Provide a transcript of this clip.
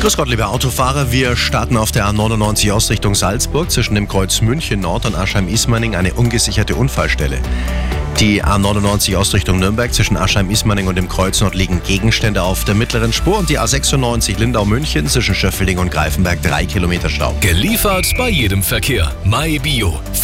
Grüß Gott, liebe Autofahrer. Wir starten auf der A99 aus Richtung Salzburg zwischen dem Kreuz München Nord und Aschheim-Ismaning eine ungesicherte Unfallstelle. Die A99 aus Richtung Nürnberg zwischen Aschheim-Ismaning und dem Kreuz Nord liegen Gegenstände auf der mittleren Spur und die A96 Lindau-München zwischen Schöffeling und Greifenberg drei Kilometer Stau. Geliefert bei jedem Verkehr. MyBio.